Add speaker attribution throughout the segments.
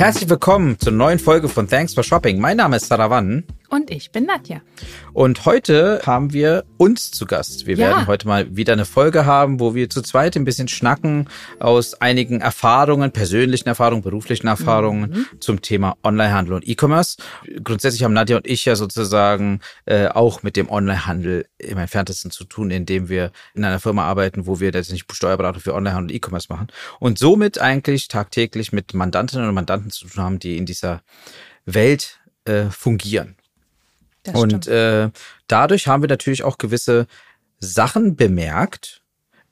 Speaker 1: Herzlich willkommen zur neuen Folge von Thanks for Shopping. Mein Name ist Saravan.
Speaker 2: Und ich bin Nadja.
Speaker 1: Und heute haben wir uns zu Gast. Wir
Speaker 2: Ja.
Speaker 1: werden heute mal wieder eine Folge haben, wo wir zu zweit ein bisschen schnacken aus einigen Erfahrungen, persönlichen Erfahrungen, beruflichen Erfahrungen zum Thema Onlinehandel und E-Commerce. Grundsätzlich haben Nadja und ich ja sozusagen äh, auch mit dem Onlinehandel im entferntesten zu tun, indem wir in einer Firma arbeiten, wo wir letztendlich Steuerberatung für Onlinehandel und E-Commerce machen und somit eigentlich tagtäglich mit Mandantinnen und Mandanten zu tun haben, die in dieser Welt äh, fungieren.
Speaker 2: Das
Speaker 1: Und äh, dadurch haben wir natürlich auch gewisse Sachen bemerkt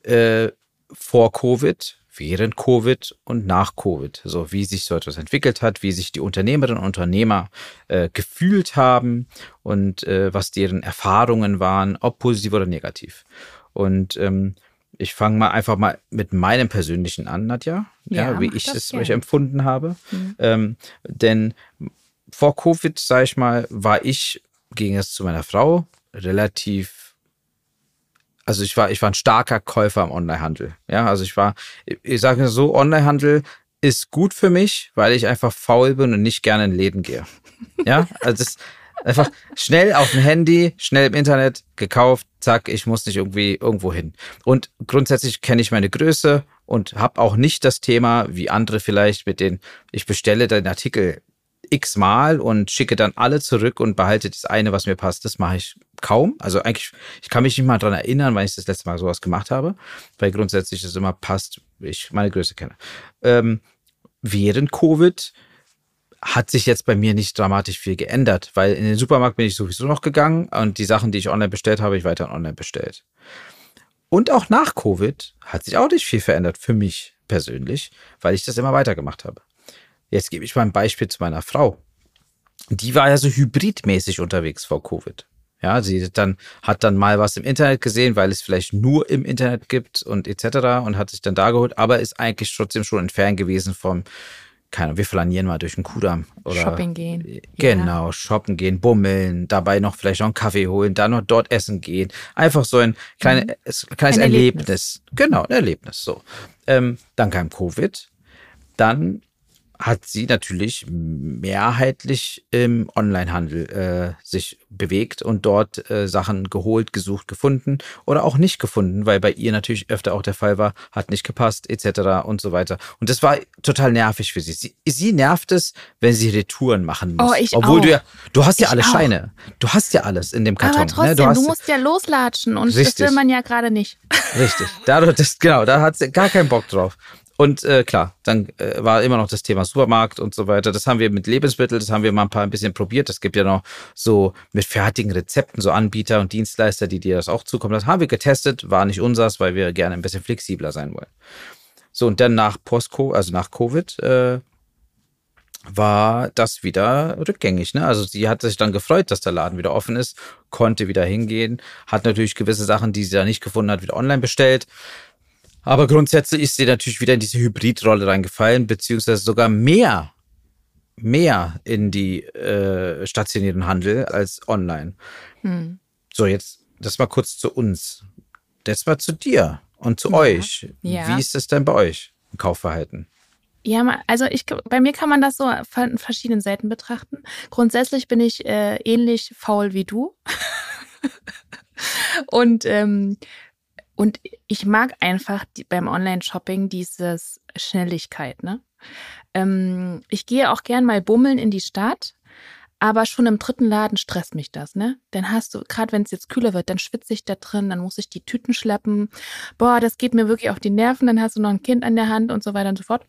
Speaker 1: äh, vor Covid, während Covid und nach Covid. So wie sich so etwas entwickelt hat, wie sich die Unternehmerinnen und Unternehmer äh, gefühlt haben und äh, was deren Erfahrungen waren, ob positiv oder negativ. Und ähm, ich fange mal einfach mal mit meinem persönlichen an, Nadja, ja,
Speaker 2: Ja,
Speaker 1: wie ich es ich empfunden habe.
Speaker 2: Mhm.
Speaker 1: Ähm, denn vor Covid, sag ich mal, war ich, ging es zu meiner Frau, relativ, also ich war, ich war ein starker Käufer im Onlinehandel. Ja, also ich war, ich sage so, Onlinehandel ist gut für mich, weil ich einfach faul bin und nicht gerne in Läden gehe. Ja, also ist einfach schnell auf dem Handy, schnell im Internet gekauft, zack, ich muss nicht irgendwie irgendwo hin. Und grundsätzlich kenne ich meine Größe und habe auch nicht das Thema, wie andere vielleicht, mit denen ich bestelle den Artikel x-mal und schicke dann alle zurück und behalte das eine, was mir passt. Das mache ich kaum. Also eigentlich, ich kann mich nicht mal dran erinnern, wann ich das letzte Mal sowas gemacht habe, weil grundsätzlich es immer passt, ich meine Größe kenne. Ähm, während Covid hat sich jetzt bei mir nicht dramatisch viel geändert, weil in den Supermarkt bin ich sowieso noch gegangen und die Sachen, die ich online bestellt habe, ich weiter online bestellt. Und auch nach Covid hat sich auch nicht viel verändert für mich persönlich, weil ich das immer weitergemacht habe. Jetzt gebe ich mal ein Beispiel zu meiner Frau. Die war ja so hybridmäßig unterwegs vor Covid. Ja, sie dann hat dann mal was im Internet gesehen, weil es vielleicht nur im Internet gibt und etc. und hat sich dann da geholt, aber ist eigentlich trotzdem schon entfernt gewesen vom, keine Ahnung, wir flanieren mal durch den Kudamm oder
Speaker 2: Shopping gehen.
Speaker 1: Genau, shoppen gehen, bummeln, dabei noch vielleicht noch einen Kaffee holen, dann noch dort essen gehen. Einfach so ein kleine, es- kleines
Speaker 2: Mhm. Ein
Speaker 1: Erlebnis.
Speaker 2: Erlebnis.
Speaker 1: Genau, ein Erlebnis. So. Ähm, dann kam Covid. Dann hat sie natürlich mehrheitlich im Onlinehandel äh, sich bewegt und dort äh, Sachen geholt, gesucht, gefunden oder auch nicht gefunden, weil bei ihr natürlich öfter auch der Fall war, hat nicht gepasst etc. und so weiter. Und das war total nervig für sie. Sie, sie nervt es, wenn sie Retouren machen muss.
Speaker 2: Oh, ich
Speaker 1: Obwohl
Speaker 2: auch.
Speaker 1: du ja, du hast ja
Speaker 2: Ich
Speaker 1: alle
Speaker 2: auch.
Speaker 1: Scheine. Du hast ja alles in dem Karton.
Speaker 2: Aber trotzdem,
Speaker 1: ne?
Speaker 2: du,
Speaker 1: hast,
Speaker 2: musst ja loslatschen und das
Speaker 1: Richtig.
Speaker 2: will man ja gerade nicht.
Speaker 1: Richtig. Dadurch, das, genau, da hat sie gar keinen Bock drauf. Und äh, klar, dann äh, war immer noch das Thema Supermarkt und so weiter. Das haben wir mit Lebensmitteln, das haben wir mal ein paar ein bisschen probiert. Es gibt ja noch so mit fertigen Rezepten, so Anbieter und Dienstleister, die dir das auch zukommen lassen. Haben wir getestet, war nicht unsers, weil wir gerne ein bisschen flexibler sein wollen. So, und dann nach Post-Co, also nach Covid, äh, war das wieder rückgängig. Ne? Also sie hat sich dann gefreut, dass der Laden wieder offen ist, konnte wieder hingehen, hat natürlich gewisse Sachen, die sie da nicht gefunden hat, wieder online bestellt. Aber grundsätzlich ist sie natürlich wieder in diese Hybridrolle reingefallen, beziehungsweise sogar mehr, mehr in die äh, stationären Handel als online.
Speaker 2: Hm.
Speaker 1: So, jetzt das mal kurz zu uns. Das mal zu dir und zu euch.
Speaker 2: Ja.
Speaker 1: Wie ist es denn bei euch im Kaufverhalten?
Speaker 2: Ja, also ich, bei mir kann man das so von verschiedenen Seiten betrachten. Grundsätzlich bin ich äh, ähnlich faul wie du. und, ähm, und ich mag einfach die, beim Online-Shopping dieses Schnelligkeit, ne? Ähm, ich gehe auch gern mal bummeln in die Stadt, aber schon im dritten Laden stresst mich das, ne? Dann hast du, gerade wenn es jetzt kühler wird, dann schwitze ich da drin, dann muss ich die Tüten schleppen. Boah, das geht mir wirklich auf die Nerven, dann hast du noch ein Kind an der Hand und so weiter und so fort.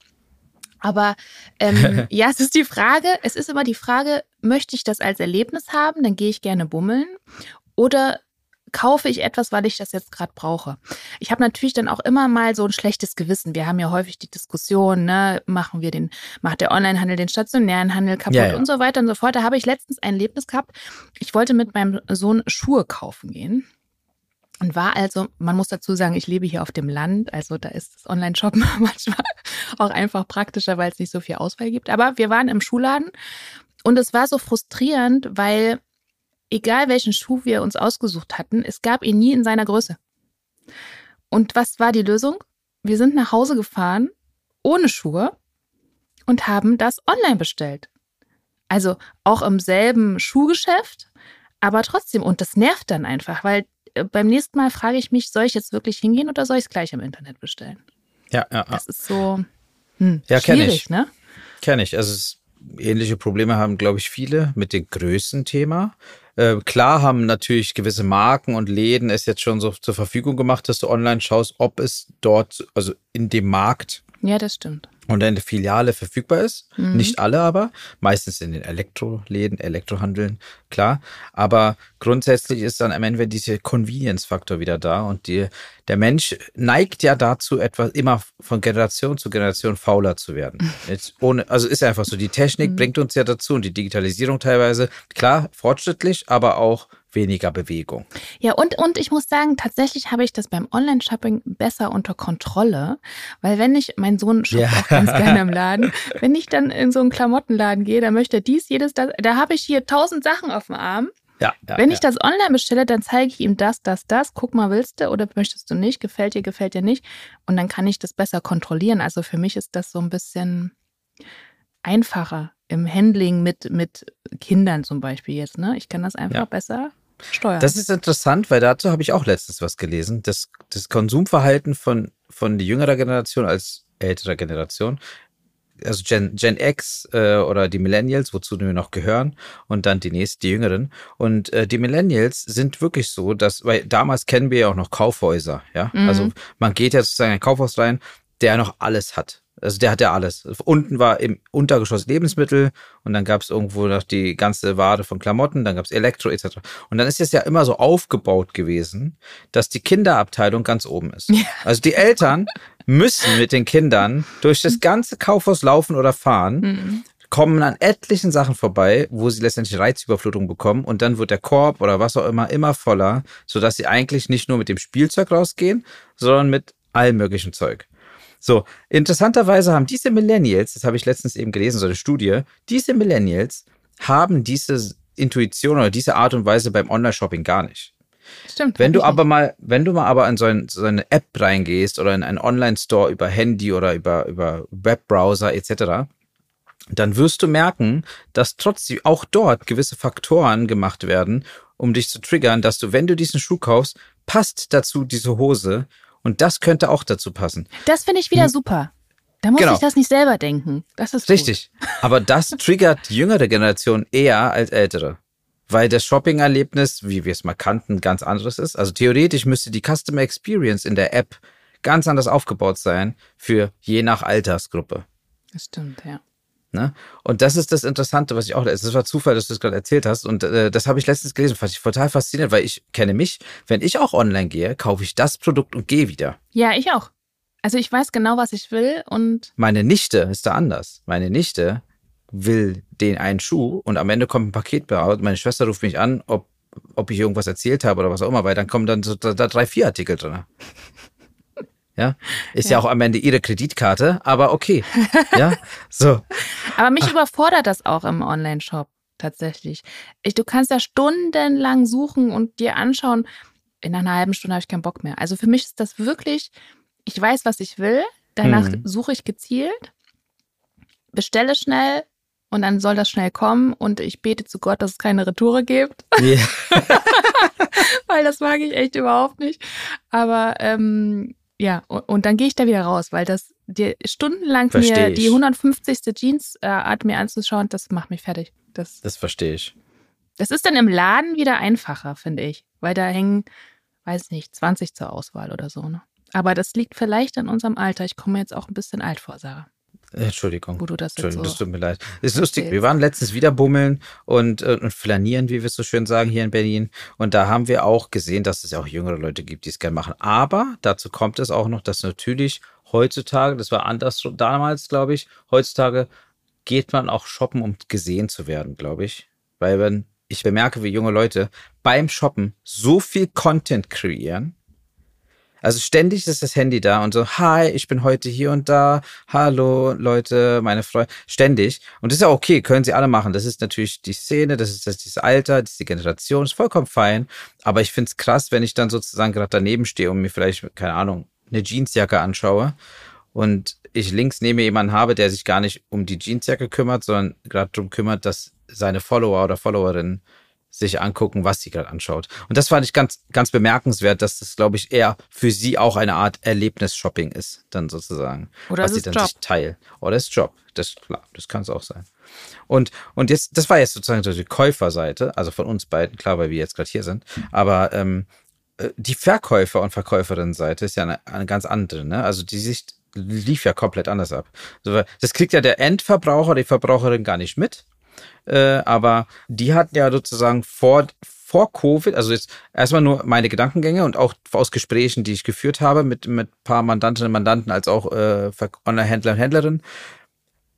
Speaker 2: Aber ähm, ja, es ist die Frage, es ist immer die Frage, möchte ich das als Erlebnis haben, dann gehe ich gerne bummeln oder kaufe ich etwas, weil ich das jetzt gerade brauche. Ich habe natürlich dann auch immer mal so ein schlechtes Gewissen. Wir haben ja häufig die Diskussion, ne, machen wir den, macht der Onlinehandel den stationären Handel kaputt
Speaker 1: Ja, ja.
Speaker 2: und so weiter und so fort. Da habe ich letztens ein Erlebnis gehabt. Ich wollte mit meinem Sohn Schuhe kaufen gehen. Und war also, man muss dazu sagen, ich lebe hier auf dem Land, also da ist das Online-Shoppen manchmal auch einfach praktischer, weil es nicht so viel Auswahl gibt. Aber wir waren im Schuhladen und es war so frustrierend, weil egal welchen Schuh wir uns ausgesucht hatten, es gab ihn nie in seiner Größe. Und was war die Lösung? Wir sind nach Hause gefahren, ohne Schuhe, und haben das online bestellt. Also auch im selben Schuhgeschäft, aber trotzdem. Und das nervt dann einfach, weil äh, beim nächsten Mal frage ich mich, soll ich jetzt wirklich hingehen oder soll ich es gleich im Internet bestellen?
Speaker 1: Ja, ja.
Speaker 2: Das ist so hm,
Speaker 1: ja,
Speaker 2: schwierig,
Speaker 1: ich.
Speaker 2: ne?
Speaker 1: Kenne ich. Also es, ähnliche Probleme haben, glaube ich, viele mit dem Größenthema. Äh, klar haben natürlich gewisse Marken und Läden es jetzt schon so zur Verfügung gemacht, dass du online schaust, ob es dort, also in dem Markt
Speaker 2: Ja, das stimmt.
Speaker 1: und in der Filiale verfügbar ist.
Speaker 2: Mhm.
Speaker 1: Nicht alle aber, meistens in den Elektroläden, Elektrohandeln, klar. Aber grundsätzlich ist dann am Ende dieser Convenience-Faktor wieder da und die, der Mensch neigt ja dazu, etwas immer von Generation zu Generation fauler zu werden. Jetzt ohne, also ist einfach so, die Technik
Speaker 2: Mhm.
Speaker 1: bringt uns ja dazu und die Digitalisierung teilweise, klar, fortschrittlich, aber auch weniger Bewegung.
Speaker 2: Ja, und, und ich muss sagen, tatsächlich habe ich das beim Online-Shopping besser unter Kontrolle, weil wenn ich, mein Sohn shoppt
Speaker 1: Ja.
Speaker 2: auch ganz gerne im Laden, wenn ich dann in so einen Klamottenladen gehe, da möchte dies, jedes, das, da habe ich hier tausend Sachen auf dem Arm.
Speaker 1: Ja, ja,
Speaker 2: wenn ich das online bestelle, dann zeige ich ihm das, das, das, guck mal, willst du oder möchtest du nicht, gefällt dir, gefällt dir nicht und dann kann ich das besser kontrollieren. Also für mich ist das so ein bisschen einfacher im Handling mit, mit Kindern zum Beispiel jetzt, ne? Ich kann das einfach
Speaker 1: Ja.
Speaker 2: besser steuern.
Speaker 1: Das ist interessant, weil dazu habe ich auch letztens was gelesen. Das, das Konsumverhalten von, von die jüngerer Generation als älterer Generation, also Gen, Gen X äh, oder die Millennials, wozu wir noch gehören, und dann die nächsten, die Jüngeren. Und äh, die Millennials sind wirklich so, dass, weil damals kennen wir ja auch noch Kaufhäuser, ja.
Speaker 2: Mhm.
Speaker 1: Also man geht ja sozusagen in ein Kaufhaus rein, der noch alles hat. Also der hat ja alles. Unten war im Untergeschoss Lebensmittel und dann gab es irgendwo noch die ganze Ware von Klamotten, dann gab es Elektro etc. Und dann ist es ja immer so aufgebaut gewesen, dass die Kinderabteilung ganz oben ist.
Speaker 2: Ja.
Speaker 1: Also die Eltern müssen mit den Kindern durch das ganze Kaufhaus laufen oder fahren,
Speaker 2: Mhm.
Speaker 1: kommen an etlichen Sachen vorbei, wo sie letztendlich Reizüberflutung bekommen und dann wird der Korb oder was auch immer immer voller, sodass sie eigentlich nicht nur mit dem Spielzeug rausgehen, sondern mit allem möglichen Zeug. So, interessanterweise haben diese Millennials, das habe ich letztens eben gelesen, so eine Studie, diese Millennials haben diese Intuition oder diese Art und Weise beim Online-Shopping gar nicht.
Speaker 2: Stimmt.
Speaker 1: Wenn du aber mal, wenn du mal aber in so, ein, so eine App reingehst oder in einen Online-Store über Handy oder über, über Webbrowser etc., dann wirst du merken, dass trotzdem auch dort gewisse Faktoren gemacht werden, um dich zu triggern, dass du, wenn du diesen Schuh kaufst, passt dazu diese Hose und das könnte auch dazu passen.
Speaker 2: Das finde ich wieder super. Da muss
Speaker 1: Genau.
Speaker 2: ich das nicht selber denken. Das ist
Speaker 1: Richtig. Aber das triggert jüngere Generation eher als ältere. Weil das Shopping-Erlebnis, wie wir es mal kannten, ganz anderes ist. Also theoretisch müsste die Customer Experience in der App ganz anders aufgebaut sein für je nach Altersgruppe.
Speaker 2: Gut. Das stimmt, ja.
Speaker 1: Ne? Und das ist das Interessante, was ich auch, es war Zufall, dass du es gerade erzählt hast. Und äh, das habe ich letztens gelesen, fand ich total faszinierend, weil ich kenne mich. Wenn ich auch online gehe, kaufe ich das Produkt und gehe wieder.
Speaker 2: Ja, ich auch. Also ich weiß genau, was ich will und
Speaker 1: Meine Nichte ist da anders. Meine Nichte will den einen Schuh und am Ende kommt ein Paket raus. Meine Schwester ruft mich an, ob, ob ich irgendwas erzählt habe oder was auch immer, weil dann kommen dann so da, da drei, vier Artikel drin. Ja, ist ja.
Speaker 2: Ja.
Speaker 1: auch am Ende ihre Kreditkarte, aber okay. Ja, so.
Speaker 2: aber mich überfordert das auch im Online-Shop tatsächlich. Ich, du kannst ja stundenlang suchen und dir anschauen. In einer halben Stunde habe ich keinen Bock mehr. Also für mich ist das wirklich, ich weiß, was ich will. Danach
Speaker 1: Mhm.
Speaker 2: suche ich gezielt, bestelle schnell und dann soll das schnell kommen und ich bete zu Gott, dass es keine Retoure gibt.
Speaker 1: Ja.
Speaker 2: weil das mag ich echt überhaupt nicht. Aber ähm, ja, und, dann gehe ich da wieder raus, weil das dir stundenlang mir die 150. Jeans-Art mir anzuschauen, das macht mich fertig. Das,
Speaker 1: Das verstehe ich.
Speaker 2: das ist dann im Laden wieder einfacher, finde ich, weil da hängen, weiß nicht, 20 zur Auswahl oder so. Ne? Aber das liegt vielleicht an unserem Alter. Ich komme jetzt auch ein bisschen alt vor, Sarah,
Speaker 1: Entschuldigung.
Speaker 2: wo du das
Speaker 1: Entschuldigung,
Speaker 2: so.
Speaker 1: das tut mir leid. Ist lustig. Wir waren letztens wieder bummeln und, äh, und flanieren, wie wir es so schön sagen, hier in Berlin. Und da haben wir auch gesehen, dass es ja auch jüngere Leute gibt, die es gerne machen. Aber dazu kommt es auch noch, dass natürlich heutzutage, das war anders damals, glaube ich, heutzutage geht man auch shoppen, um gesehen zu werden, glaube ich. Weil wenn ich bemerke, wie junge Leute beim Shoppen so viel Content kreieren, also ständig ist das Handy da und so, hi, ich bin heute hier und da, hallo Leute, meine Freunde, ständig. Und das ist ja okay, können sie alle machen. Das ist natürlich die Szene, das ist das, dieses Alter, das ist die Generation, ist vollkommen fein. Aber ich find's krass, wenn ich dann sozusagen gerade daneben stehe und mir vielleicht, keine Ahnung, eine Jeansjacke anschaue und ich links neben jemanden habe, der sich gar nicht um die Jeansjacke kümmert, sondern gerade darum kümmert, dass seine Follower oder Followerinnen sich angucken, was sie gerade anschaut. Und das fand ich ganz, ganz bemerkenswert, dass das, glaube ich, eher für sie auch eine Art Erlebnis-Shopping ist, dann sozusagen.
Speaker 2: Oder
Speaker 1: was
Speaker 2: sie
Speaker 1: dann
Speaker 2: Job.
Speaker 1: sich teilt. Oder ist Job. Das, klar, das kann es auch sein. Und, und jetzt, das war jetzt sozusagen so die Käuferseite, also von uns beiden, klar, weil wir jetzt gerade hier sind. Aber ähm, äh, die Verkäufer- und Verkäuferinnenseite ist ja eine, eine ganz andere. Ne? Also die Sicht lief ja komplett anders ab. Das kriegt ja der Endverbraucher, die Verbraucherin gar nicht mit. Äh, aber die hatten ja sozusagen vor, vor Covid, also jetzt erstmal nur meine Gedankengänge und auch aus Gesprächen, die ich geführt habe mit mit paar Mandantinnen und Mandanten als auch äh, Online-Händler und Händlerinnen,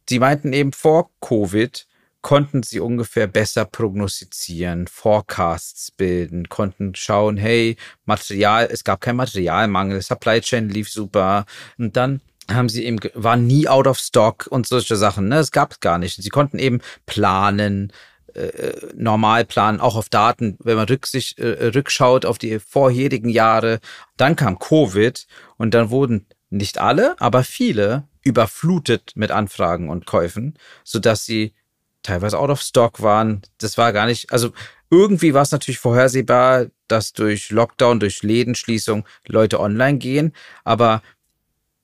Speaker 1: die meinten eben vor Covid konnten sie ungefähr besser prognostizieren, Forecasts bilden, konnten schauen, hey, Material, es gab kein Materialmangel, Supply Chain lief super. Und dann haben sie eben, waren nie out of stock und solche Sachen, ne? Es gab es gar nicht. Sie konnten eben planen, äh, normal planen, auch auf Daten, wenn man rücksicht, äh, rückschaut auf die vorherigen Jahre. Dann kam Covid und dann wurden nicht alle, aber viele überflutet mit Anfragen und Käufen, sodass sie teilweise out of stock waren. Das war gar nicht, also irgendwie war es natürlich vorhersehbar, dass durch Lockdown, durch Lädenschließung Leute online gehen, aber äh,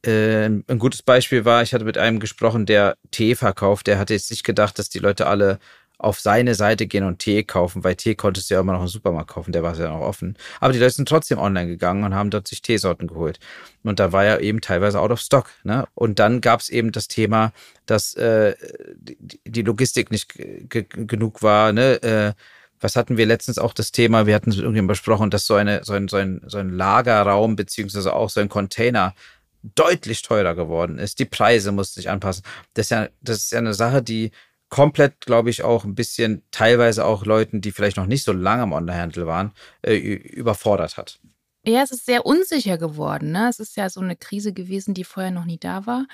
Speaker 1: ein gutes Beispiel war, ich hatte mit einem gesprochen, der Tee verkauft, der hatte jetzt nicht gedacht, dass die Leute alle auf seine Seite gehen und Tee kaufen, weil Tee konntest du ja immer noch im Supermarkt kaufen, der war ja noch offen. Aber die Leute sind trotzdem online gegangen und haben dort sich Teesorten geholt. Und da war ja eben teilweise out of stock. Ne? Und dann gab es eben das Thema, dass äh, die Logistik nicht genug war. Ne? Äh, was hatten wir letztens auch das Thema, wir hatten es irgendwie besprochen, dass so, eine, so, ein, so, ein, so ein Lagerraum beziehungsweise auch so ein Container deutlich teurer geworden ist. Die Preise mussten sich anpassen. Das ist ja, das ist ja eine Sache, die komplett, glaube ich, auch ein bisschen teilweise auch Leuten, die vielleicht noch nicht so lange am Onlinehandel waren, äh, überfordert hat.
Speaker 2: Ja, es ist sehr unsicher geworden. Ne? Es ist ja so eine Krise gewesen, die vorher noch nie da war.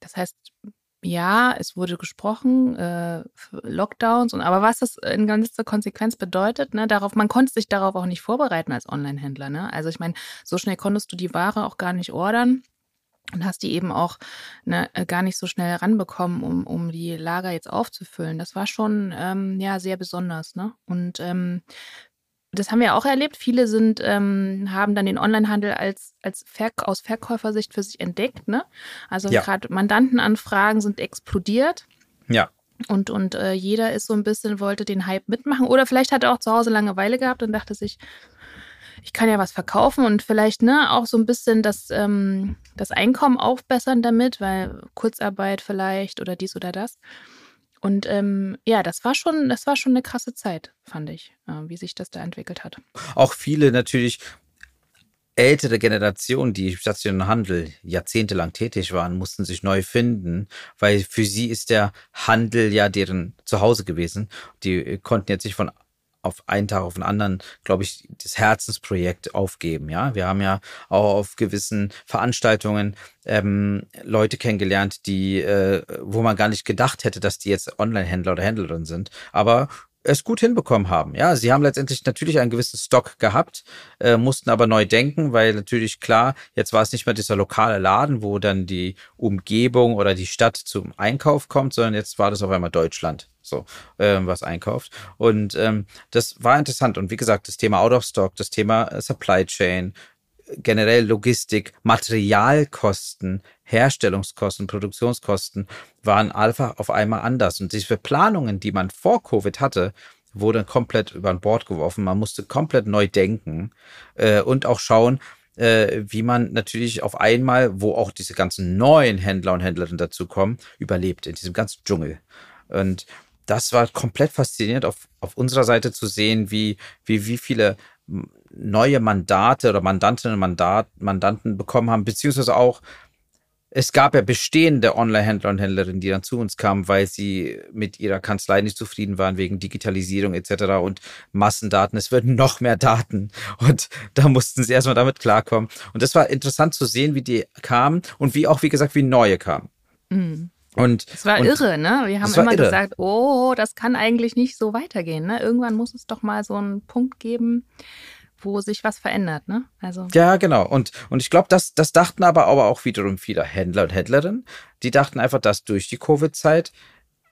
Speaker 2: Das heißt, ja, es wurde gesprochen, äh, Lockdowns und aber was das in ganzer Konsequenz bedeutet, ne, darauf, man konnte sich darauf auch nicht vorbereiten als Online-Händler. Ne? Also ich meine, so schnell konntest du die Ware auch gar nicht ordern und hast die eben auch ne, äh, gar nicht so schnell ranbekommen, um, um die Lager jetzt aufzufüllen. Das war schon ähm, ja sehr besonders. Ne? Und ähm, das haben wir auch erlebt. Viele sind, ähm, haben dann den Onlinehandel als, als Ver aus Verkäufersicht für sich entdeckt. Ne? Also ja. gerade Mandantenanfragen sind explodiert.
Speaker 1: Ja.
Speaker 2: Und, und äh, jeder ist so ein bisschen, wollte den Hype mitmachen. Oder vielleicht hat er auch zu Hause Langeweile gehabt und dachte sich, ich kann ja was verkaufen und vielleicht ne, auch so ein bisschen das, ähm, das Einkommen aufbessern damit, weil Kurzarbeit vielleicht oder dies oder das. Und ähm, ja, das war schon, das war schon eine krasse Zeit, fand ich, äh, wie sich das da entwickelt hat.
Speaker 1: Auch viele natürlich ältere Generationen, die im stationären Handel jahrzehntelang tätig waren, mussten sich neu finden, weil für sie ist der Handel ja deren Zuhause gewesen. Die konnten jetzt nicht von auf einen Tag auf den anderen, glaube ich, das Herzensprojekt aufgeben. Ja, wir haben ja auch auf gewissen Veranstaltungen ähm, Leute kennengelernt, die, äh, wo man gar nicht gedacht hätte, dass die jetzt Online-Händler oder Händlerin sind. Aber es gut hinbekommen haben. Ja, sie haben letztendlich natürlich einen gewissen Stock gehabt, äh, mussten aber neu denken, weil natürlich klar, jetzt war es nicht mehr dieser lokale Laden, wo dann die Umgebung oder die Stadt zum Einkauf kommt, sondern jetzt war das auf einmal Deutschland, so ähm, was einkauft. Und ähm, das war interessant. Und wie gesagt, das Thema Out of Stock, das Thema äh, Supply Chain, generell Logistik, Materialkosten, Herstellungskosten, Produktionskosten waren einfach auf einmal anders. Und diese Planungen, die man vor Covid hatte, wurden komplett über Bord geworfen. Man musste komplett neu denken äh, und auch schauen, äh, wie man natürlich auf einmal, wo auch diese ganzen neuen Händler und Händlerinnen dazukommen, überlebt in diesem ganzen Dschungel. Und das war komplett faszinierend auf, auf unserer Seite zu sehen, wie, wie, wie viele neue Mandate oder Mandantinnen und Mandat, Mandanten bekommen haben, beziehungsweise auch es gab ja bestehende Online-Händler und Händlerinnen, die dann zu uns kamen, weil sie mit ihrer Kanzlei nicht zufrieden waren wegen Digitalisierung etc. und Massendaten. Es würden noch mehr Daten und da mussten sie erstmal damit klarkommen. Und das war interessant zu sehen, wie die kamen und wie auch, wie gesagt, wie neue kamen.
Speaker 2: Mhm. Und, es war und, irre, ne? Wir haben immer irre. gesagt, oh, das kann eigentlich nicht so weitergehen. Ne? Irgendwann muss es doch mal so einen Punkt geben, wo sich was verändert, ne?
Speaker 1: Also. Ja, genau. Und, und ich glaube, das, das dachten aber, aber auch wiederum viele Händler und Händlerinnen. Die dachten einfach, dass durch die Covid-Zeit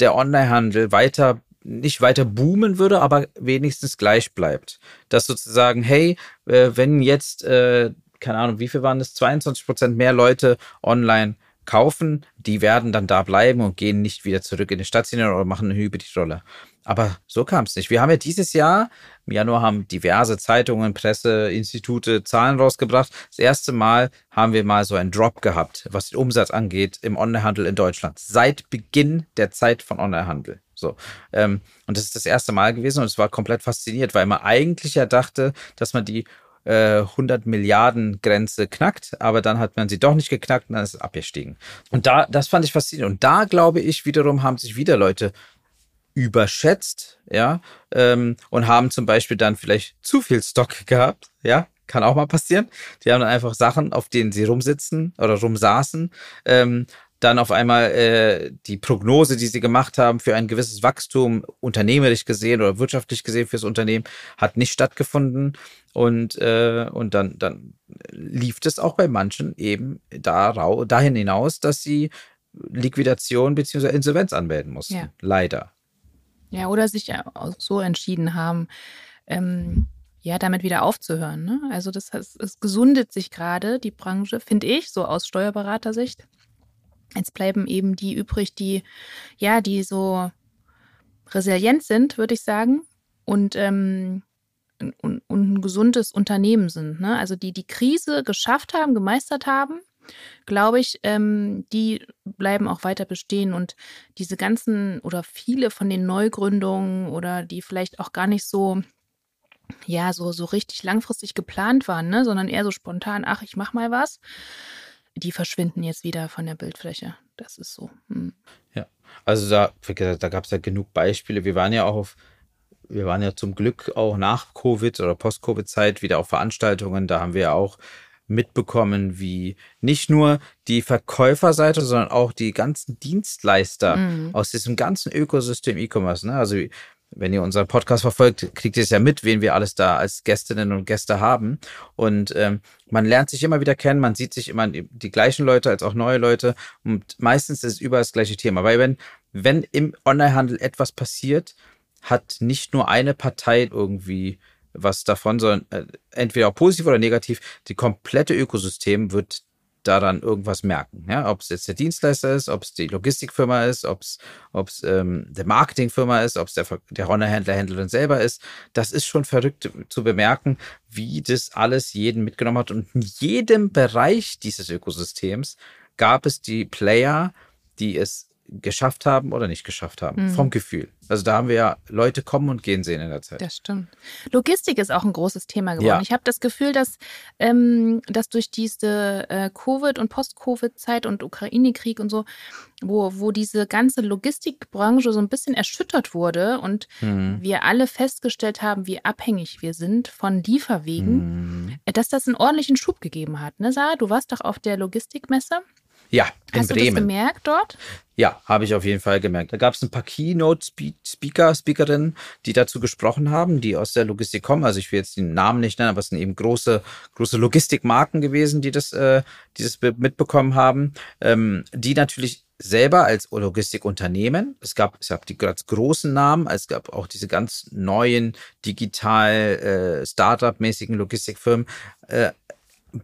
Speaker 1: der Onlinehandel weiter nicht weiter boomen würde, aber wenigstens gleich bleibt. Dass sozusagen, hey, äh, wenn jetzt, äh, keine Ahnung, wie viel waren das, 22 Prozent mehr Leute online kaufen, die werden dann da bleiben und gehen nicht wieder zurück in die Stadt oder machen eine Hybridrolle. Aber so kam es nicht. Wir haben ja dieses Jahr, im Januar haben diverse Zeitungen, Presse, Institute Zahlen rausgebracht. Das erste Mal haben wir mal so einen Drop gehabt, was den Umsatz angeht im Onlinehandel in Deutschland. Seit Beginn der Zeit von Onlinehandel. So. Ähm, und das ist das erste Mal gewesen und es war komplett fasziniert, weil man eigentlich ja dachte, dass man die 100 äh, Milliarden Grenze knackt, aber dann hat man sie doch nicht geknackt und dann ist es abgestiegen. Und da, das fand ich faszinierend. Und da glaube ich wiederum haben sich wieder Leute überschätzt, ja, ähm, und haben zum Beispiel dann vielleicht zu viel Stock gehabt, ja, kann auch mal passieren. Die haben dann einfach Sachen, auf denen sie rumsitzen oder rumsaßen, ähm, dann auf einmal äh, die Prognose, die sie gemacht haben für ein gewisses Wachstum, unternehmerisch gesehen oder wirtschaftlich gesehen fürs Unternehmen, hat nicht stattgefunden. Und, äh, und dann, dann lief es auch bei manchen eben darau dahin hinaus, dass sie Liquidation bzw. Insolvenz anmelden mussten. Ja. Leider.
Speaker 2: Ja, oder sich auch so entschieden haben, ähm, ja, damit wieder aufzuhören. Ne? Also das heißt, es gesundet sich gerade, die Branche, finde ich, so aus Steuerberatersicht. Jetzt bleiben eben die übrig, die, ja, die so resilient sind, würde ich sagen, und, ähm, und, und, ein gesundes Unternehmen sind. Ne? Also die die Krise geschafft haben, gemeistert haben, glaube ich, ähm, die bleiben auch weiter bestehen. Und diese ganzen oder viele von den Neugründungen oder die vielleicht auch gar nicht so ja, so, so richtig langfristig geplant waren, ne? sondern eher so spontan, ach, ich mach mal was die verschwinden jetzt wieder von der Bildfläche. Das ist so. Hm.
Speaker 1: Ja, also da, da gab es ja genug Beispiele. Wir waren ja auch auf, wir waren ja zum Glück auch nach Covid oder Post-Covid-Zeit wieder auf Veranstaltungen. Da haben wir ja auch mitbekommen, wie nicht nur die Verkäuferseite, sondern auch die ganzen Dienstleister mhm. aus diesem ganzen Ökosystem E-Commerce. Ne? Also wenn ihr unseren Podcast verfolgt, kriegt ihr es ja mit, wen wir alles da als Gästinnen und Gäste haben. Und ähm, man lernt sich immer wieder kennen, man sieht sich immer die gleichen Leute als auch neue Leute. Und meistens ist es überall das gleiche Thema. Weil wenn, wenn im Onlinehandel etwas passiert, hat nicht nur eine Partei irgendwie was davon, sondern äh, entweder auch positiv oder negativ. Die komplette Ökosystem wird daran irgendwas merken. Ja? Ob es jetzt der Dienstleister ist, ob es die Logistikfirma ist, ob es ähm, der Marketingfirma ist, ob es der, der Honor-Händler, Händlerin selber ist. Das ist schon verrückt zu bemerken, wie das alles jeden mitgenommen hat. Und in jedem Bereich dieses Ökosystems gab es die Player, die es geschafft haben oder nicht geschafft haben. Mhm. Vom Gefühl. Also da haben wir ja Leute kommen und gehen sehen in der Zeit.
Speaker 2: Das stimmt. Logistik ist auch ein großes Thema geworden. Ja. Ich habe das Gefühl, dass, ähm, dass durch diese äh, Covid- und Post-Covid-Zeit und Ukraine-Krieg und so, wo, wo diese ganze Logistikbranche so ein bisschen erschüttert wurde und mhm. wir alle festgestellt haben, wie abhängig wir sind von Lieferwegen, mhm. dass das einen ordentlichen Schub gegeben hat. Ne, Sarah, du warst doch auf der Logistikmesse.
Speaker 1: Ja, in
Speaker 2: Hast
Speaker 1: Bremen. Hast
Speaker 2: du das gemerkt dort?
Speaker 1: Ja, habe ich auf jeden Fall gemerkt. Da gab es ein paar Keynote-Speaker, Speakerinnen, die dazu gesprochen haben, die aus der Logistik kommen. Also ich will jetzt den Namen nicht nennen, aber es sind eben große, große Logistikmarken gewesen, die das, äh, dieses mitbekommen haben, ähm, die natürlich selber als Logistikunternehmen, es gab, es gab die ganz großen Namen, es gab auch diese ganz neuen digital äh, Startup-mäßigen Logistikfirmen, äh,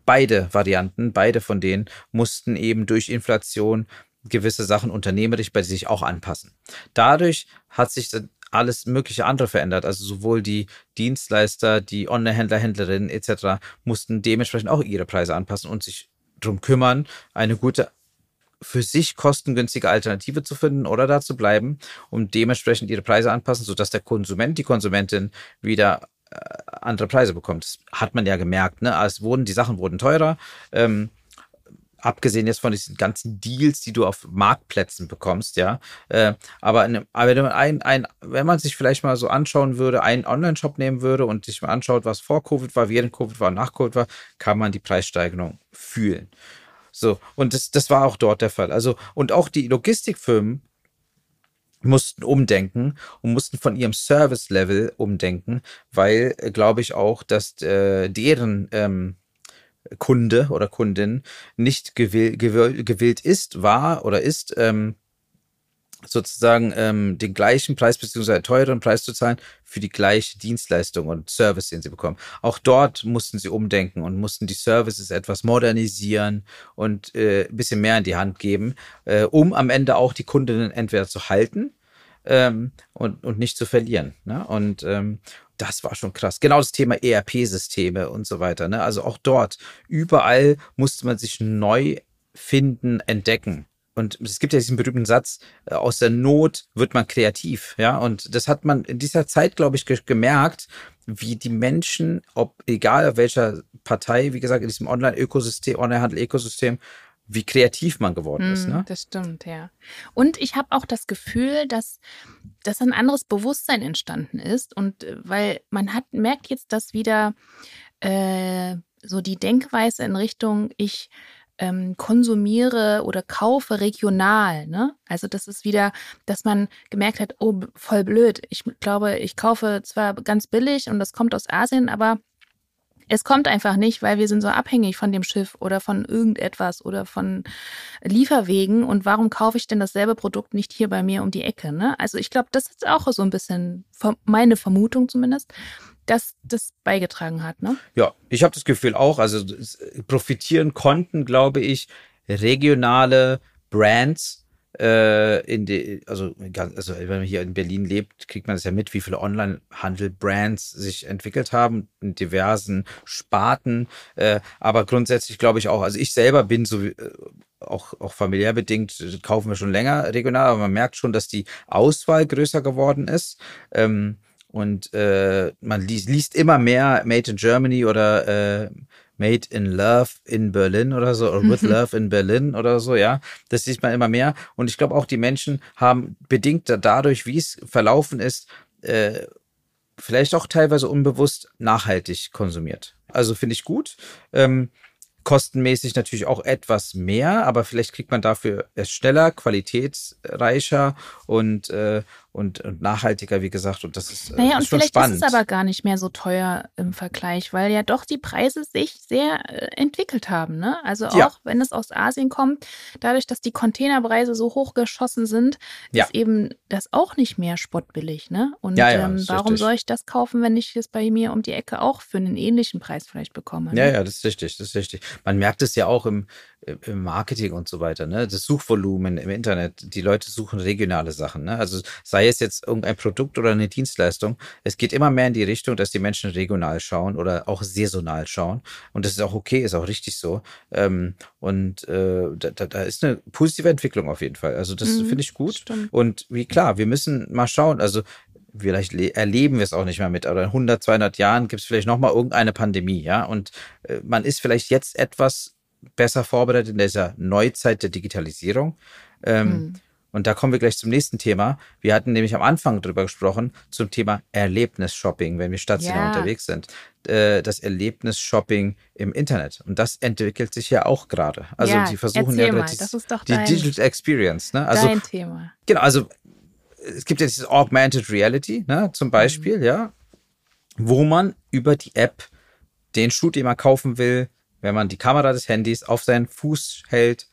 Speaker 1: beide Varianten, beide von denen mussten eben durch Inflation gewisse Sachen unternehmerisch bei sich auch anpassen. Dadurch hat sich alles mögliche andere verändert. Also sowohl die Dienstleister, die Online-Händler, Händlerinnen etc. mussten dementsprechend auch ihre Preise anpassen und sich darum kümmern, eine gute für sich kostengünstige Alternative zu finden oder da zu bleiben und dementsprechend ihre Preise anpassen, sodass der Konsument, die Konsumentin wieder andere Preise bekommt. Das hat man ja gemerkt. Ne? Es wurden, die Sachen wurden teurer. Ähm, abgesehen jetzt von diesen ganzen Deals, die du auf Marktplätzen bekommst, ja. Äh, aber, in, aber ein, ein, wenn man sich vielleicht mal so anschauen würde, einen Online-Shop nehmen würde und sich mal anschaut, was vor Covid war, während Covid war, nach Covid war, kann man die Preissteigerung fühlen. So, und das, das war auch dort der Fall. Also, und auch die Logistikfirmen mussten umdenken und mussten von ihrem Service-Level umdenken, weil, äh, glaube ich, auch, dass äh, deren ähm, Kunde oder Kundin nicht gewill, gewill, gewillt ist, war oder ist, ähm, sozusagen ähm, den gleichen Preis beziehungsweise teuren Preis zu zahlen für die gleiche Dienstleistung und Service, den sie bekommen. Auch dort mussten sie umdenken und mussten die Services etwas modernisieren und äh, ein bisschen mehr in die Hand geben, äh, um am Ende auch die Kundinnen entweder zu halten ähm, und, und nicht zu verlieren. Ne? Und ähm, das war schon krass. Genau das Thema ERP-Systeme und so weiter. Ne? Also auch dort, überall musste man sich neu finden, entdecken. Und es gibt ja diesen berühmten Satz, äh, aus der Not wird man kreativ, ja. Und das hat man in dieser Zeit, glaube ich, gemerkt, wie die Menschen, ob egal auf welcher Partei, wie gesagt, in diesem Online-Ökosystem, Online-Handel-Ökosystem, wie kreativ man geworden ist. Ne?
Speaker 2: Das stimmt, ja. Und ich habe auch das Gefühl, dass, dass ein anderes Bewusstsein entstanden ist. Und äh, weil man hat, merkt jetzt, dass wieder äh, so die Denkweise in Richtung, ich ähm, konsumiere oder kaufe regional. Ne? Also das ist wieder, dass man gemerkt hat, oh, voll blöd. Ich glaube, ich kaufe zwar ganz billig und das kommt aus Asien, aber es kommt einfach nicht, weil wir sind so abhängig von dem Schiff oder von irgendetwas oder von Lieferwegen. Und warum kaufe ich denn dasselbe Produkt nicht hier bei mir um die Ecke? Ne? Also ich glaube, das ist auch so ein bisschen meine Vermutung zumindest, dass das beigetragen hat. Ne?
Speaker 1: Ja, ich habe das Gefühl auch. Also profitieren konnten, glaube ich, regionale Brands. Äh, in die, also, also wenn man hier in Berlin lebt, kriegt man das ja mit, wie viele Online-Handel-Brands sich entwickelt haben in diversen Sparten. Äh, aber grundsätzlich glaube ich auch, also ich selber bin so äh, auch, auch familiär bedingt, kaufen wir schon länger regional, aber man merkt schon, dass die Auswahl größer geworden ist. Ähm, und äh, man liest, liest, immer mehr Made in Germany oder äh, Made in Love in Berlin oder so, oder With mhm. Love in Berlin oder so, ja. Das sieht man immer mehr. Und ich glaube auch, die Menschen haben bedingt dadurch, wie es verlaufen ist, äh, vielleicht auch teilweise unbewusst nachhaltig konsumiert. Also finde ich gut. Ähm, kostenmäßig natürlich auch etwas mehr, aber vielleicht kriegt man dafür es schneller, qualitätsreicher und, äh, und, und nachhaltiger, wie gesagt. Und das ist,
Speaker 2: äh, naja,
Speaker 1: ist
Speaker 2: und
Speaker 1: schon
Speaker 2: vielleicht
Speaker 1: spannend.
Speaker 2: ist es aber gar nicht mehr so teuer im Vergleich, weil ja doch die Preise sich sehr äh, entwickelt haben. Ne? Also auch
Speaker 1: Ja.
Speaker 2: wenn es aus Asien kommt, dadurch, dass die Containerpreise so hoch geschossen sind,
Speaker 1: Ja.
Speaker 2: ist eben das auch nicht mehr spottbillig. Ne? Und
Speaker 1: Ja, ja,
Speaker 2: ähm, warum
Speaker 1: richtig.
Speaker 2: soll ich das kaufen, wenn ich es bei mir um die Ecke auch für einen ähnlichen Preis vielleicht bekomme?
Speaker 1: Ja,
Speaker 2: Ne?
Speaker 1: ja, das ist richtig, das ist richtig. Man merkt es ja auch im, im Marketing und so weiter, ne? Das Suchvolumen im Internet, die Leute suchen regionale Sachen, ne? Also sei es jetzt irgendein Produkt oder eine Dienstleistung, es geht immer mehr in die Richtung, dass die Menschen regional schauen oder auch saisonal schauen. Und das ist auch okay, ist auch richtig so. Ähm, und äh, da, da ist eine positive Entwicklung auf jeden Fall. Also das
Speaker 2: Mhm,
Speaker 1: finde ich gut.
Speaker 2: stimmt.
Speaker 1: Und wie klar, wir müssen mal schauen, also vielleicht le- erleben wir es auch nicht mehr mit, aber in 100, 200 Jahren gibt es vielleicht nochmal irgendeine Pandemie, ja, und äh, man ist vielleicht jetzt etwas besser vorbereitet in dieser Neuzeit der Digitalisierung. Ähm,
Speaker 2: Mhm.
Speaker 1: Und da kommen wir gleich zum nächsten Thema. Wir hatten nämlich am Anfang drüber gesprochen zum Thema Erlebnis-Shopping, wenn wir stationär
Speaker 2: Ja.
Speaker 1: unterwegs sind. Äh, das Erlebnis-Shopping im Internet. Und das entwickelt sich ja auch gerade. Also
Speaker 2: Ja,
Speaker 1: die versuchen ja
Speaker 2: mal,
Speaker 1: die,
Speaker 2: das ist doch
Speaker 1: die Digital Experience. Ne? Also
Speaker 2: Dein Thema.
Speaker 1: Genau, also es gibt ja dieses Augmented Reality, ne, zum Beispiel, ja, wo man über die App den Schuh, den man kaufen will, wenn man die Kamera des Handys auf seinen Fuß hält,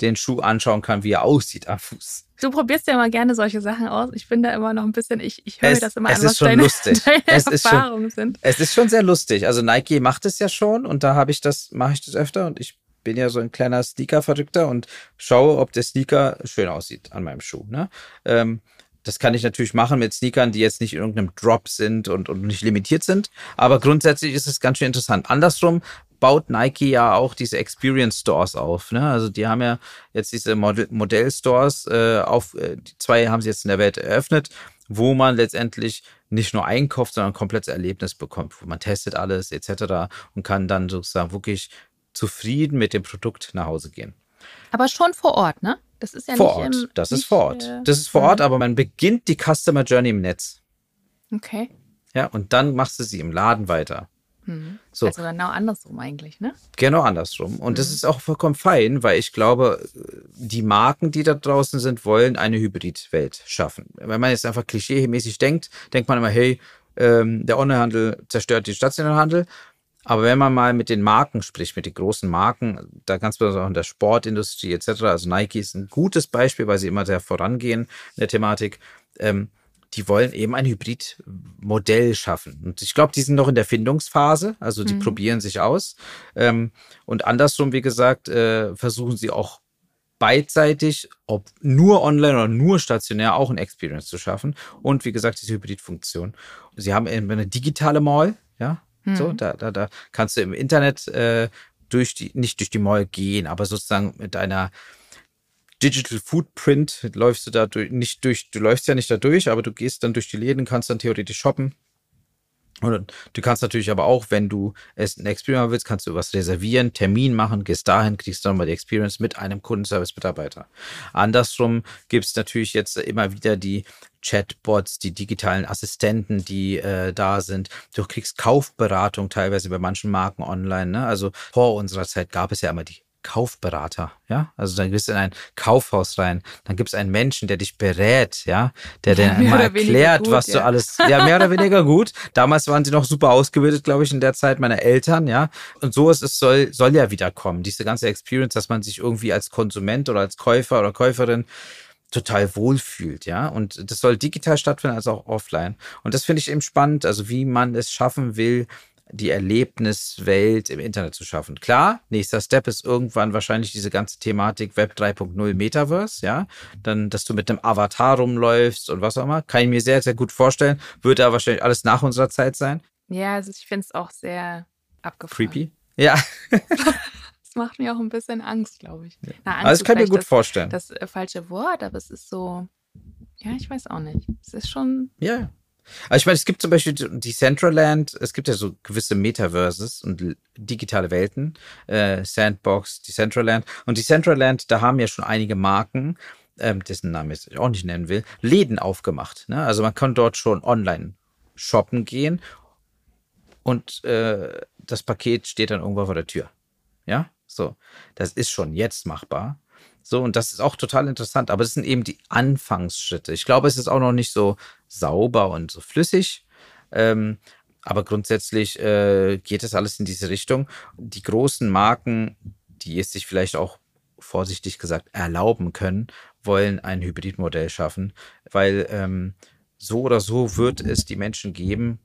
Speaker 1: den Schuh anschauen kann, wie er aussieht am Fuß.
Speaker 2: Du probierst ja mal gerne solche Sachen aus. Ich bin da immer noch ein bisschen, ich, ich höre
Speaker 1: Es-
Speaker 2: das immer
Speaker 1: es
Speaker 2: an,
Speaker 1: ist
Speaker 2: was
Speaker 1: schon
Speaker 2: deine,
Speaker 1: lustig.
Speaker 2: deine
Speaker 1: Es ist schon-
Speaker 2: Erfahrungen sind.
Speaker 1: Es ist schon sehr lustig. Also Nike macht es ja schon und da habe ich das, mache ich das öfter und ich bin ja so ein kleiner Sneaker-Verrückter und schaue, ob der Sneaker schön aussieht an meinem Schuh. Ne? Ähm, das kann ich natürlich machen mit Sneakern, die jetzt nicht in irgendeinem Drop sind und, und nicht limitiert sind. Aber grundsätzlich ist es ganz schön interessant. Andersrum baut Nike ja auch diese Experience Stores auf. Ne? Also die haben ja jetzt diese Modell Modellstores äh, auf, äh, die zwei haben sie jetzt in der Welt eröffnet, wo man letztendlich nicht nur einkauft, sondern ein komplettes Erlebnis bekommt, wo man testet alles etc. und kann dann sozusagen wirklich zufrieden mit dem Produkt nach Hause gehen.
Speaker 2: Aber schon vor Ort, ne? Das ist ja
Speaker 1: vor
Speaker 2: nicht
Speaker 1: Ort.
Speaker 2: im,
Speaker 1: das
Speaker 2: nicht,
Speaker 1: ist vor Ort.
Speaker 2: äh,
Speaker 1: Das ist vor Ort, aber man beginnt die Customer Journey im Netz.
Speaker 2: Okay.
Speaker 1: Ja, und dann machst du sie im Laden weiter.
Speaker 2: Hm.
Speaker 1: So.
Speaker 2: Also genau andersrum eigentlich, ne?
Speaker 1: Genau andersrum. Und
Speaker 2: Mhm.
Speaker 1: das ist auch vollkommen fein, weil ich glaube, die Marken, die da draußen sind, wollen eine Hybridwelt schaffen. Wenn man jetzt einfach klischeemäßig denkt, denkt man immer, hey, ähm, der Onlinehandel zerstört den stationären Handel. Aber wenn man mal mit den Marken spricht, mit den großen Marken, da ganz besonders auch in der Sportindustrie etc., also Nike ist ein gutes Beispiel, weil sie immer sehr vorangehen in der Thematik, ähm, die wollen eben ein Hybridmodell schaffen. Und ich glaube, die sind noch in der Findungsphase, also die mhm. probieren sich aus. Ähm, und andersrum, wie gesagt, äh, versuchen sie auch beidseitig, ob nur online oder nur stationär, auch ein Experience zu schaffen. Und wie gesagt, diese Hybridfunktion. Sie haben eben eine digitale Mall, ja, Mhm. So, da, da, da kannst du im Internet äh, durch die, nicht durch die Mall gehen, aber sozusagen mit einer Digital Footprint läufst du da durch, nicht durch, du läufst ja nicht da durch, aber du gehst dann durch die Läden, kannst dann theoretisch shoppen. Und du kannst natürlich aber auch, wenn du es ein Experience willst, kannst du was reservieren, Termin machen, gehst dahin, kriegst dann mal die Experience mit einem Kundenservice-Mitarbeiter. Andersrum gibt es natürlich jetzt immer wieder die Chatbots, die digitalen Assistenten, die äh, da sind. Du kriegst Kaufberatung teilweise bei manchen Marken online. Ne? Also vor unserer Zeit gab es ja immer die Kaufberater, ja. Also dann gehst du in ein Kaufhaus rein, dann gibt es einen Menschen, der dich berät, ja, der dir mal erklärt, gut, was ja. du alles, ja, mehr oder weniger gut. Damals waren sie noch super ausgebildet, glaube ich, in der Zeit meiner Eltern, ja. Und so ist es, soll, soll ja wieder kommen. Diese ganze Experience, dass man sich irgendwie als Konsument oder als Käufer oder Käuferin total wohlfühlt, ja. Und das soll digital stattfinden, als auch offline. Und das finde ich eben spannend, also wie man es schaffen will, die Erlebniswelt im Internet zu schaffen. Klar, nächster Step ist irgendwann wahrscheinlich diese ganze Thematik Web 3.0 Metaverse, ja. Dann, dass du mit einem Avatar rumläufst und was auch immer. Kann ich mir sehr, sehr gut vorstellen. Wird da wahrscheinlich alles nach unserer Zeit sein.
Speaker 2: Ja, also ich finde es auch sehr abgefahren.
Speaker 1: Creepy? Ja.
Speaker 2: das macht mir auch ein bisschen Angst, glaube ich.
Speaker 1: Na, Angst also das kann ich mir gut
Speaker 2: das,
Speaker 1: vorstellen.
Speaker 2: Das äh, falsche Wort, aber es ist so, ja, ich weiß auch nicht. Es ist schon.
Speaker 1: Ja. Also ich meine, es gibt zum Beispiel Decentraland, es gibt ja so gewisse Metaverses und digitale Welten, äh, Sandbox, Decentraland. Und Decentraland, da haben ja schon einige Marken, ähm, dessen Namen ich auch nicht nennen will, Läden aufgemacht. Ne? Also man kann dort schon online shoppen gehen und äh, das Paket steht dann irgendwo vor der Tür. Ja, so. Das ist schon jetzt machbar. So, und das ist auch total interessant. Aber es sind eben die Anfangsschritte. Ich glaube, es ist auch noch nicht so sauber und so flüssig. Ähm, aber grundsätzlich äh, geht es alles in diese Richtung. Die großen Marken, die es sich vielleicht auch vorsichtig gesagt erlauben können, wollen ein Hybridmodell schaffen, weil ähm, so oder so wird es die Menschen geben,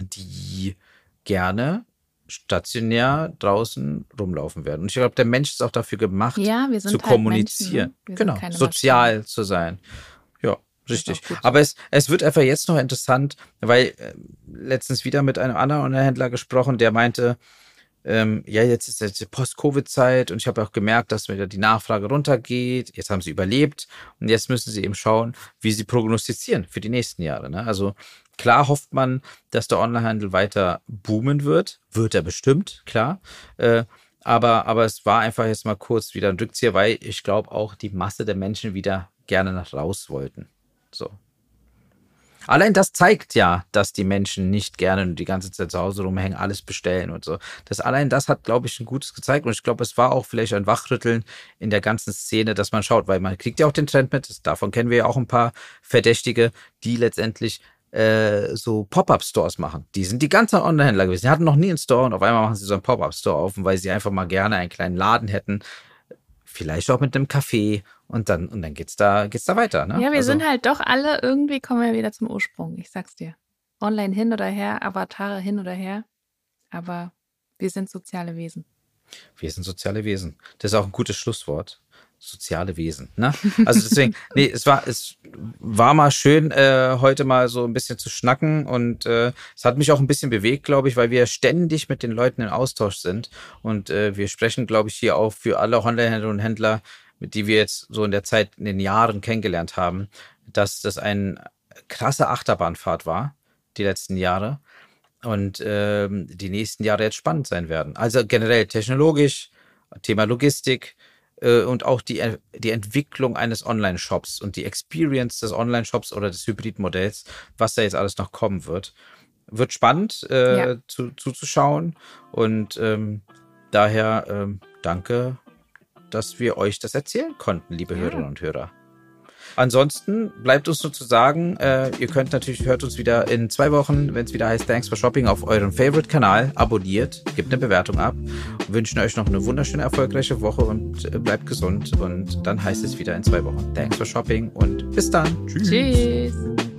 Speaker 1: die gerne stationär draußen rumlaufen werden. Und ich glaube, der Mensch ist auch dafür gemacht,
Speaker 2: ja,
Speaker 1: zu halt kommunizieren. Ne? Genau, sozial Maschinen. zu sein. Ja, richtig. Aber es, es wird einfach jetzt noch interessant, weil äh, letztens wieder mit einem anderen Händler gesprochen, der meinte, ähm, ja, jetzt ist jetzt die Post-Covid-Zeit und ich habe auch gemerkt, dass wieder die Nachfrage runtergeht. Jetzt haben sie überlebt und jetzt müssen sie eben schauen, wie sie prognostizieren für die nächsten Jahre. Ne? Also Klar hofft man, dass der Onlinehandel weiter boomen wird. Wird er bestimmt, klar. Äh, aber, aber es war einfach jetzt mal kurz wieder ein Rückzieher, weil ich glaube auch die Masse der Menschen wieder gerne nach raus wollten. So. Allein das zeigt ja, dass die Menschen nicht gerne die ganze Zeit zu Hause rumhängen, alles bestellen und so. Das allein das hat, glaube ich, ein gutes gezeigt. Und ich glaube, es war auch vielleicht ein Wachrütteln in der ganzen Szene, dass man schaut, weil man kriegt ja auch den Trend mit. Davon kennen wir ja auch ein paar Verdächtige, die letztendlich äh, so Pop-up-Stores machen. Die sind die ganze Online-Händler gewesen. Die hatten noch nie einen Store und auf einmal machen sie so einen Pop-up-Store auf, weil sie einfach mal gerne einen kleinen Laden hätten. Vielleicht auch mit einem Café und dann, und dann geht's da, geht's da weiter. Ne?
Speaker 2: Ja, wir also, sind halt doch alle, irgendwie kommen wir wieder zum Ursprung. Ich sag's dir. Online hin oder her, Avatare hin oder her. Aber wir sind soziale Wesen.
Speaker 1: Wir sind soziale Wesen. Das ist auch ein gutes Schlusswort soziale Wesen. Ne? Also deswegen, nee, es war, es war mal schön, äh, heute mal so ein bisschen zu schnacken und äh, es hat mich auch ein bisschen bewegt, glaube ich, weil wir ständig mit den Leuten in Austausch sind und äh, wir sprechen, glaube ich, hier auch für alle Online-Händler und Händler, die wir jetzt so in der Zeit, in den Jahren kennengelernt haben, dass das eine krasse Achterbahnfahrt war, die letzten Jahre und äh, die nächsten Jahre jetzt spannend sein werden. Also generell technologisch, Thema Logistik, äh, und auch die, die Entwicklung eines Online-Shops und die Experience des Online-Shops oder des Hybrid-Modells, was da jetzt alles noch kommen wird. Wird spannend äh, ja. zu, zuzuschauen und ähm, daher ähm, danke dass wir euch das erzählen konnten, liebe ja. Hörerinnen und Hörer. Ansonsten bleibt uns nur zu sagen, äh, ihr könnt natürlich, hört uns wieder in zwei Wochen, wenn es wieder heißt Thanks for Shopping auf euren Favorite-Kanal, abonniert, gebt eine Bewertung ab, wünschen euch noch eine wunderschöne, erfolgreiche Woche und äh, bleibt gesund. Und dann heißt es wieder in zwei Wochen Thanks for Shopping und bis dann.
Speaker 2: Tschüss. Tschüss.